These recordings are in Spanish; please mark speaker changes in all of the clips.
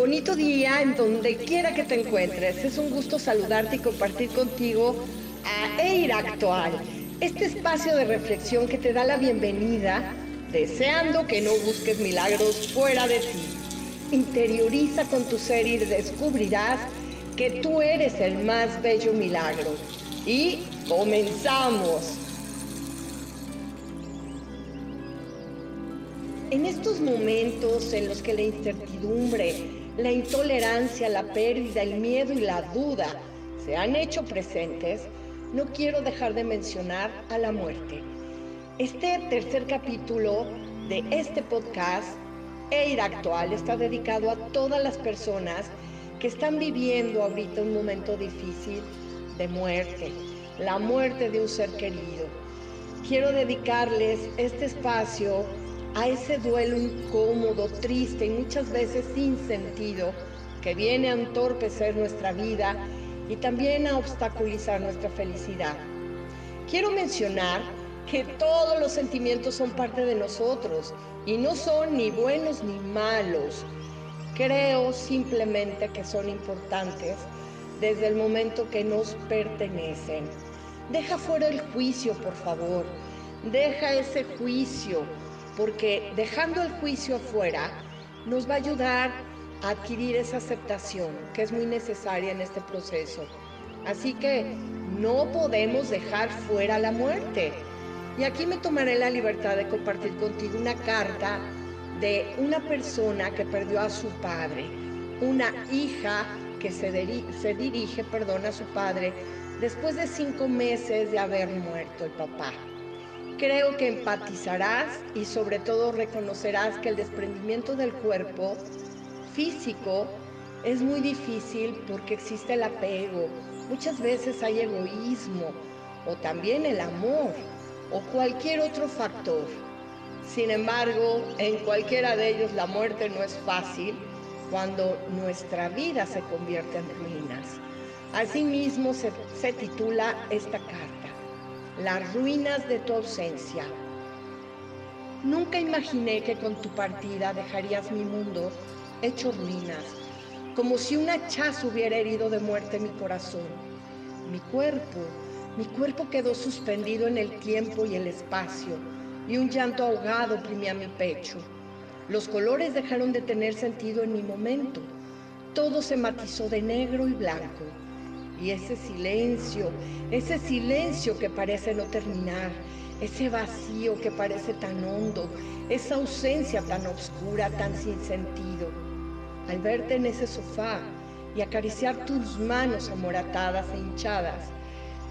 Speaker 1: Bonito día en donde quiera que te encuentres. Es un gusto saludarte y compartir contigo a EIR Actual, este espacio de reflexión que te da la bienvenida, deseando que no busques milagros fuera de ti. Interioriza con tu ser y descubrirás que tú eres el más bello milagro. Y comenzamos. En estos momentos en los que la incertidumbre, la intolerancia, la pérdida, el miedo y la duda se han hecho presentes, no quiero dejar de mencionar a la muerte. Este tercer capítulo de este podcast, EIR Actual, está dedicado a todas las personas que están viviendo ahorita un momento difícil de muerte, la muerte de un ser querido. Quiero dedicarles este espacio a ese duelo incómodo, triste y muchas veces sin sentido que viene a entorpecer nuestra vida y también a obstaculizar nuestra felicidad. Quiero mencionar que todos los sentimientos son parte de nosotros y no son ni buenos ni malos. Creo simplemente que son importantes desde el momento que nos pertenecen. Deja fuera el juicio, por favor. Deja ese juicio porque dejando el juicio afuera nos va a ayudar a adquirir esa aceptación que es muy necesaria en este proceso. Así que no podemos dejar fuera la muerte. Y aquí me tomaré la libertad de compartir contigo una carta de una persona que perdió a su padre, una hija que se, dirige a su padre después de cinco meses de haber muerto el papá. Creo que empatizarás y sobre todo reconocerás que el desprendimiento del cuerpo físico es muy difícil porque existe el apego. Muchas veces hay egoísmo o también el amor o cualquier otro factor. Sin embargo, en cualquiera de ellos la muerte no es fácil cuando nuestra vida se convierte en ruinas. Asimismo se, se titula esta carta las ruinas de tu ausencia. Nunca imaginé que con tu partida dejarías mi mundo hecho ruinas, como si un hachazo hubiera herido de muerte mi corazón. Mi cuerpo, mi cuerpo quedó suspendido en el tiempo y el espacio, y un llanto ahogado oprimía mi pecho. Los colores dejaron de tener sentido en mi momento. Todo se matizó de negro y blanco. Y ese silencio, ese silencio que parece no terminar, ese vacío que parece tan hondo, esa ausencia tan oscura, tan sin sentido. Al verte en ese sofá y acariciar tus manos amoratadas e hinchadas,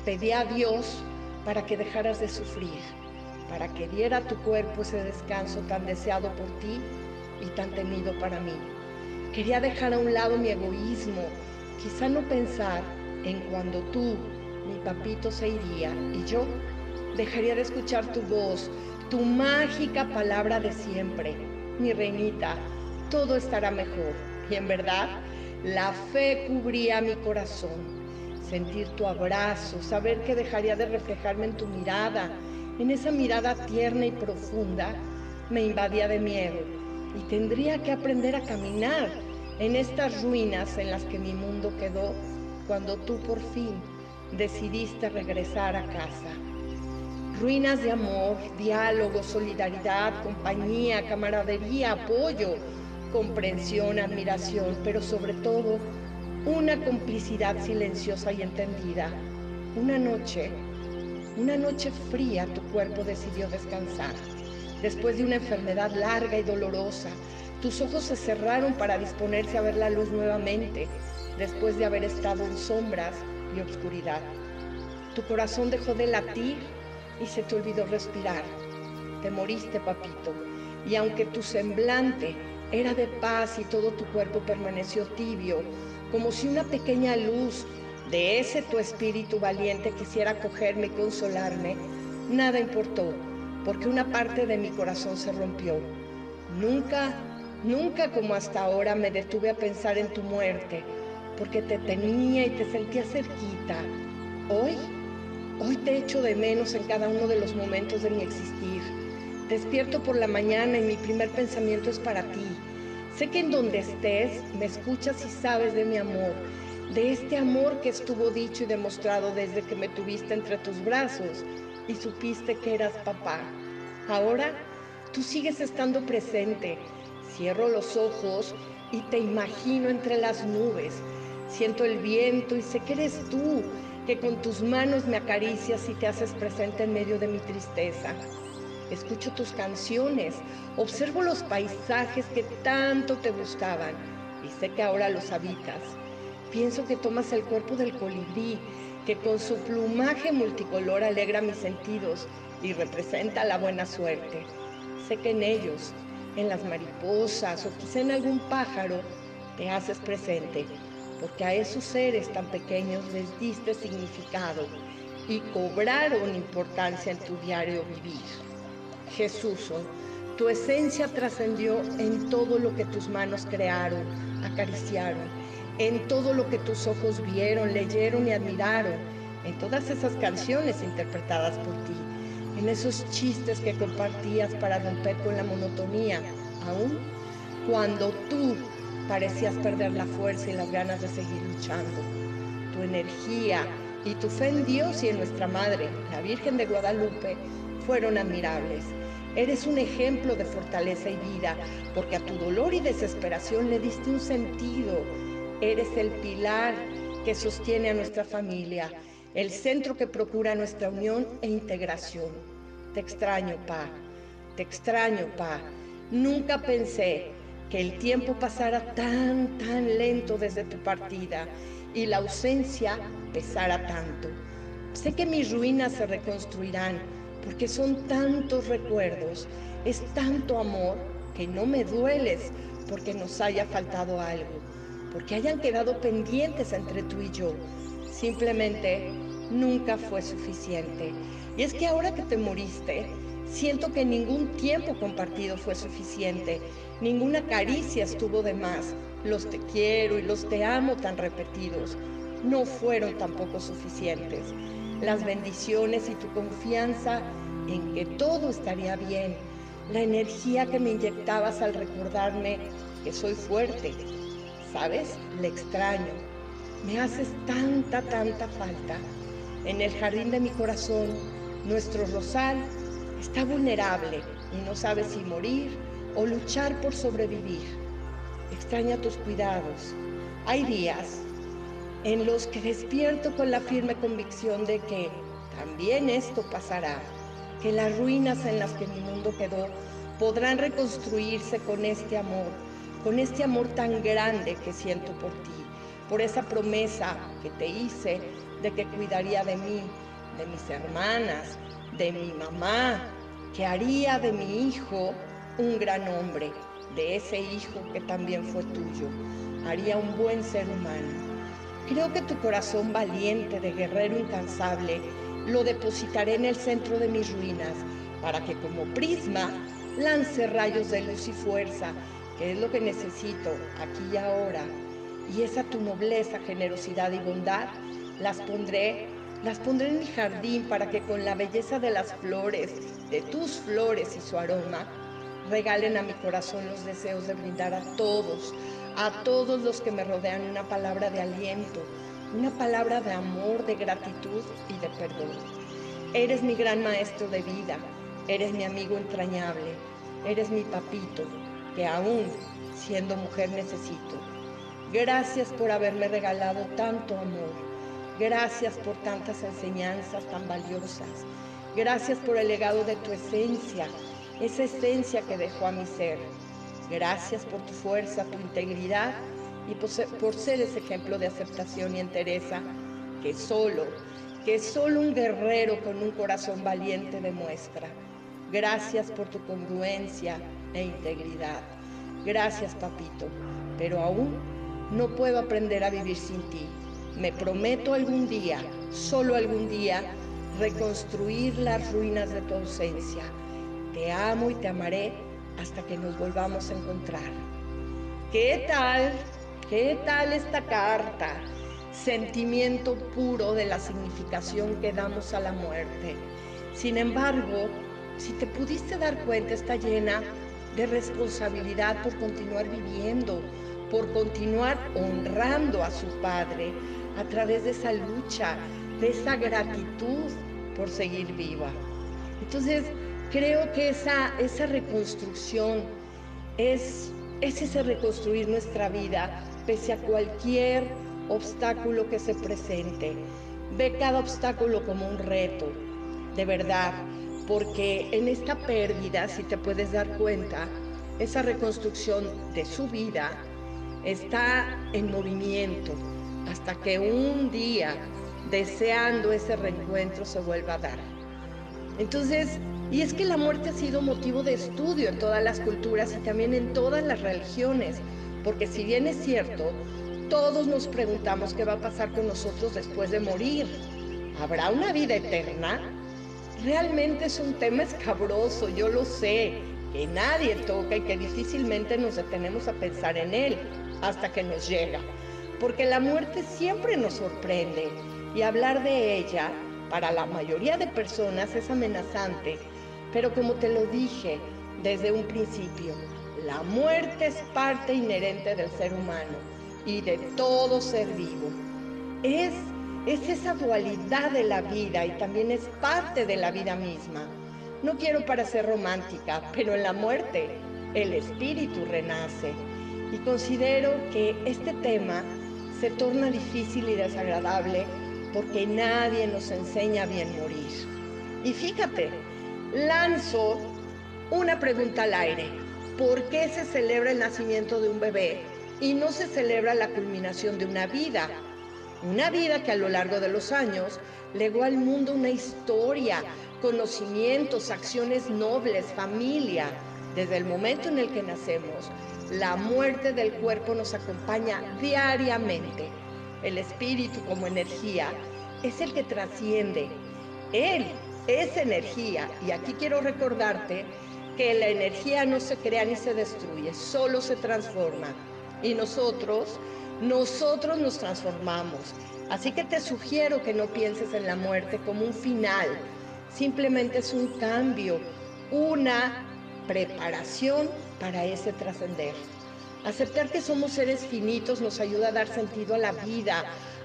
Speaker 1: pedí a Dios para que dejaras de sufrir, para que diera a tu cuerpo ese descanso tan deseado por ti y tan temido para mí. Quería dejar a un lado mi egoísmo, quizá no pensar en cuando tú, mi papito, se iría y yo dejaría de escuchar tu voz, tu mágica palabra de siempre. Mi reinita, todo estará mejor. Y en verdad, la fe cubría mi corazón. Sentir tu abrazo, saber que dejaría de reflejarme en tu mirada, en esa mirada tierna y profunda, me invadía de miedo y tendría que aprender a caminar en estas ruinas en las que mi mundo quedó cuando tú por fin decidiste regresar a casa. Ruinas de amor, diálogo, solidaridad, compañía, camaradería, apoyo, comprensión, admiración, pero sobre todo una complicidad silenciosa y entendida. Una noche, una noche fría, tu cuerpo decidió descansar. Después de una enfermedad larga y dolorosa, tus ojos se cerraron para disponerse a ver la luz nuevamente después de haber estado en sombras y obscuridad. Tu corazón dejó de latir y se te olvidó respirar. Te moriste, papito, y aunque tu semblante era de paz y todo tu cuerpo permaneció tibio, como si una pequeña luz de ese tu espíritu valiente quisiera cogerme y consolarme, nada importó, porque una parte de mi corazón se rompió. Nunca, nunca como hasta ahora me detuve a pensar en tu muerte, porque te tenía y te sentía cerquita. Hoy, hoy te echo de menos en cada uno de los momentos de mi existir. Despierto por la mañana y mi primer pensamiento es para ti. Sé que en donde estés me escuchas y sabes de mi amor, de este amor que estuvo dicho y demostrado desde que me tuviste entre tus brazos y supiste que eras papá. Ahora tú sigues estando presente. Cierro los ojos y te imagino entre las nubes. Siento el viento y sé que eres tú, que con tus manos me acaricias y te haces presente en medio de mi tristeza escucho tus canciones, observo los paisajes que tanto te gustaban y sé que ahora los habitas. Pienso que tomas el cuerpo del colibrí, que con su plumaje multicolor alegra mis sentidos y representa la buena suerte. Sé que en ellos, en las mariposas o quizá en algún pájaro, te haces presente, porque a esos seres tan pequeños les diste significado y cobraron importancia en tu diario vivir. Jesús, tu esencia trascendió en todo lo que tus manos crearon, acariciaron, en todo lo que tus ojos vieron, leyeron y admiraron, en todas esas canciones interpretadas por ti, en esos chistes que compartías para romper con la monotonía, aún cuando tú parecías perder la fuerza y las ganas de seguir luchando. Tu energía y tu fe en Dios y en nuestra Madre, la Virgen de Guadalupe, fueron admirables. Eres un ejemplo de fortaleza y vida, porque a tu dolor y desesperación le diste un sentido. Eres el pilar que sostiene a nuestra familia, el centro que procura nuestra unión e integración. Te extraño, Pa. Te extraño, Pa. Nunca pensé que el tiempo pasara tan, tan lento desde tu partida y la ausencia pesara tanto. Sé que mis ruinas se reconstruirán porque son tantos recuerdos, es tanto amor que no me dueles porque nos haya faltado algo, porque hayan quedado pendientes entre tú y yo. Simplemente nunca fue suficiente. Y es que ahora que te moriste, siento que ningún tiempo compartido fue suficiente, ninguna caricia estuvo de más. Los te quiero y los te amo tan repetidos no fueron tampoco suficientes las bendiciones y tu confianza en que todo estaría bien, la energía que me inyectabas al recordarme que soy fuerte. ¿Sabes? Le extraño. Me haces tanta, tanta falta. En el jardín de mi corazón, nuestro rosal está vulnerable y no sabe si morir o luchar por sobrevivir. Extraña tus cuidados. Hay días en los que despierto con la firme convicción de que también esto pasará, que las ruinas en las que mi mundo quedó podrán reconstruirse con este amor, con este amor tan grande que siento por ti, por esa promesa que te hice de que cuidaría de mí, de mis hermanas, de mi mamá, que haría de mi hijo un gran hombre, de ese hijo que también fue tuyo, haría un buen ser humano. Creo que tu corazón valiente de guerrero incansable lo depositaré en el centro de mis ruinas para que como prisma lance rayos de luz y fuerza, que es lo que necesito aquí y ahora. Y esa tu nobleza, generosidad y bondad las pondré, las pondré en mi jardín para que con la belleza de las flores, de tus flores y su aroma, regalen a mi corazón los deseos de brindar a todos, a todos los que me rodean una palabra de aliento, una palabra de amor, de gratitud y de perdón. Eres mi gran maestro de vida, eres mi amigo entrañable, eres mi papito, que aún siendo mujer necesito. Gracias por haberme regalado tanto amor. Gracias por tantas enseñanzas tan valiosas. Gracias por el legado de tu esencia, esa esencia que dejó a mi ser. Gracias por tu fuerza, tu integridad y por ser, ese ejemplo de aceptación y entereza que solo, que solo un guerrero con un corazón valiente demuestra. Gracias por tu congruencia e integridad. Gracias, papito, pero aún no puedo aprender a vivir sin ti. Me prometo algún día, solo algún día, reconstruir las ruinas de tu ausencia. Te amo y te amaré hasta que nos volvamos a encontrar. ¿Qué tal? ¿Qué tal esta carta? Sentimiento puro de la significación que damos a la muerte. Sin embargo, si te pudiste dar cuenta, está llena de responsabilidad por continuar viviendo, por continuar honrando a su Padre a través de esa lucha, de esa gratitud por seguir viva. Entonces, creo que esa, esa reconstrucción es, es ese reconstruir nuestra vida pese a cualquier obstáculo que se presente. Ve cada obstáculo como un reto, de verdad, porque en esta pérdida, si te puedes dar cuenta, esa reconstrucción de su vida está en movimiento hasta que un día, deseando ese reencuentro, se vuelva a dar. Entonces, y es que la muerte ha sido motivo de estudio en todas las culturas y también en todas las religiones, porque si bien es cierto, todos nos preguntamos qué va a pasar con nosotros después de morir. ¿Habrá una vida eterna? Realmente es un tema escabroso, yo lo sé, que nadie toca y que difícilmente nos detenemos a pensar en él hasta que nos llega. Porque la muerte siempre nos sorprende y hablar de ella para la mayoría de personas es amenazante. Pero como te lo dije desde un principio, la muerte es parte inherente del ser humano y de todo ser vivo. Es, es esa dualidad de la vida y también es parte de la vida misma. No quiero parecer romántica, pero en la muerte el espíritu renace. Y considero que este tema se torna difícil y desagradable porque nadie nos enseña bien morir. Y fíjate, lanzo una pregunta al aire. ¿Por qué se celebra el nacimiento de un bebé y no se celebra la culminación de una vida. Una vida que a lo largo de los años legó al mundo una historia, conocimientos, acciones nobles, familia. Desde el momento en el que nacemos, la muerte del cuerpo nos acompaña diariamente. El espíritu como energía es el que trasciende. Él es energía. Y aquí quiero recordarte que la energía no se crea ni se destruye, solo se transforma y nosotros, nosotros nos transformamos. Así que te sugiero que no pienses en la muerte como un final, simplemente es un cambio, una preparación para ese trascender. Aceptar que somos seres finitos nos ayuda a dar sentido a la vida,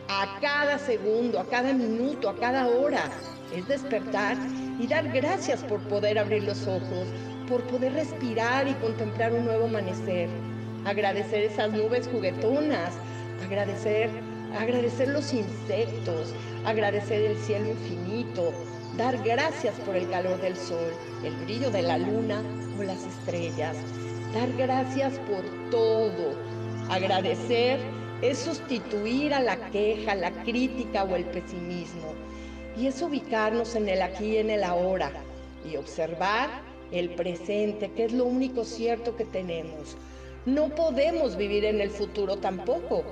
Speaker 1: a cada segundo, a cada minuto, a cada hora. Es despertar y dar gracias por poder abrir los ojos, por poder respirar y contemplar un nuevo amanecer agradecer esas nubes juguetonas, agradecer, agradecer los insectos, agradecer el cielo infinito, dar gracias por el calor del sol, el brillo de la luna o las estrellas, dar gracias por todo. Agradecer es sustituir a la queja, la crítica o el pesimismo. Y es ubicarnos en el aquí y en el ahora y observar el presente, que es lo único cierto que tenemos no podemos vivir en el futuro tampoco,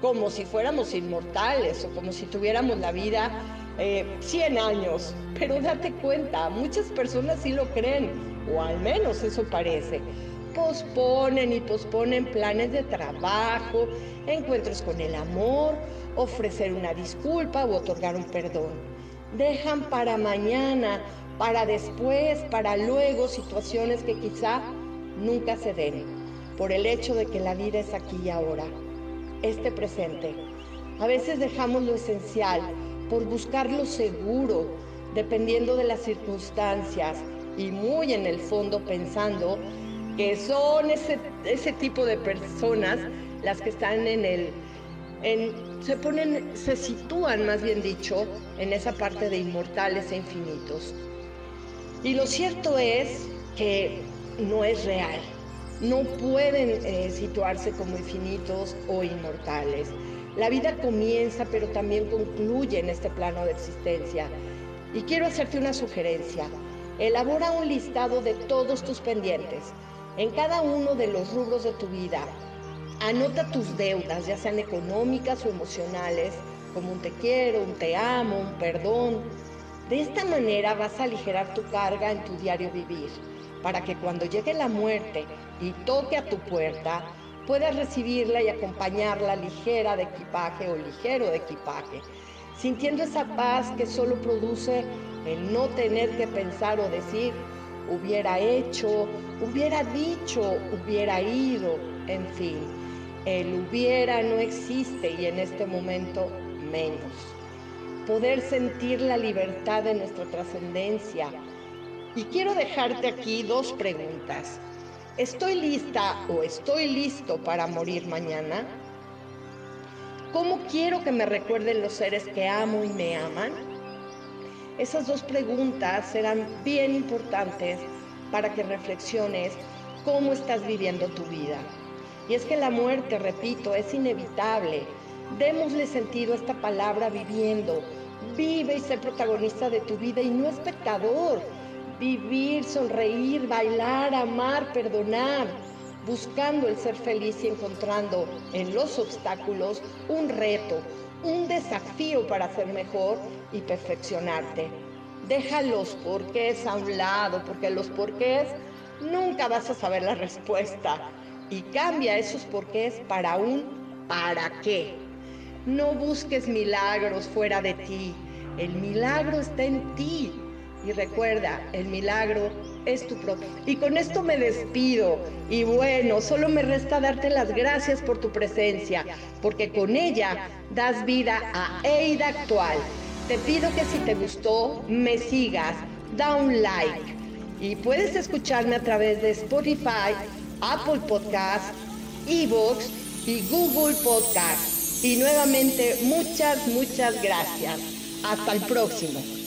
Speaker 1: como si fuéramos inmortales o como si tuviéramos la vida 100 eh, años. Pero date cuenta, muchas personas sí lo creen, o al menos eso parece. Posponen y posponen planes de trabajo, encuentros con el amor, ofrecer una disculpa o otorgar un perdón. Dejan para mañana, para después, para luego situaciones que quizá nunca se den por el hecho de que la vida es aquí y ahora, este presente. A veces dejamos lo esencial por buscar lo seguro, dependiendo de las circunstancias y muy en el fondo pensando que son ese, ese tipo de personas las que están en el, en, se ponen, se sitúan más bien dicho, en esa parte de inmortales e infinitos. Y lo cierto es que no es real no pueden eh, situarse como infinitos o inmortales. La vida comienza pero también concluye en este plano de existencia. Y quiero hacerte una sugerencia. Elabora un listado de todos tus pendientes en cada uno de los rubros de tu vida. Anota tus deudas, ya sean económicas o emocionales, como un te quiero, un te amo, un perdón. De esta manera vas a aligerar tu carga en tu diario vivir para que cuando llegue la muerte y toque a tu puerta, puedas recibirla y acompañarla ligera de equipaje o ligero de equipaje, sintiendo esa paz que solo produce el no tener que pensar o decir hubiera hecho, hubiera dicho, hubiera ido, en fin. El hubiera no existe y en este momento menos. Poder sentir la libertad de nuestra trascendencia. Y quiero dejarte aquí dos preguntas. ¿Estoy lista o estoy listo para morir mañana? ¿Cómo quiero que me recuerden los seres que amo y me aman? Esas dos preguntas serán bien importantes para que reflexiones cómo estás viviendo tu vida. Y es que la muerte, repito, es inevitable. Démosle sentido a esta palabra viviendo. Vive y sé protagonista de tu vida y no espectador. Vivir, sonreír, bailar, amar, perdonar, buscando el ser feliz y encontrando en los obstáculos un reto, un desafío para ser mejor y perfeccionarte. Deja los porqués a un lado, porque los porqués nunca vas a saber la respuesta. Y cambia esos porqués para un para qué. No busques milagros fuera de ti. El milagro está en ti. Y recuerda, el milagro Y con esto me despido. Y bueno, solo me resta darte las gracias por tu presencia, porque con ella das vida a Eida Actual. Te pido que si te gustó, me sigas, da un like. Y puedes escucharme a través de Spotify, Apple Podcast, Evox y Google Podcast. Y nuevamente, muchas, muchas gracias. Hasta el próximo.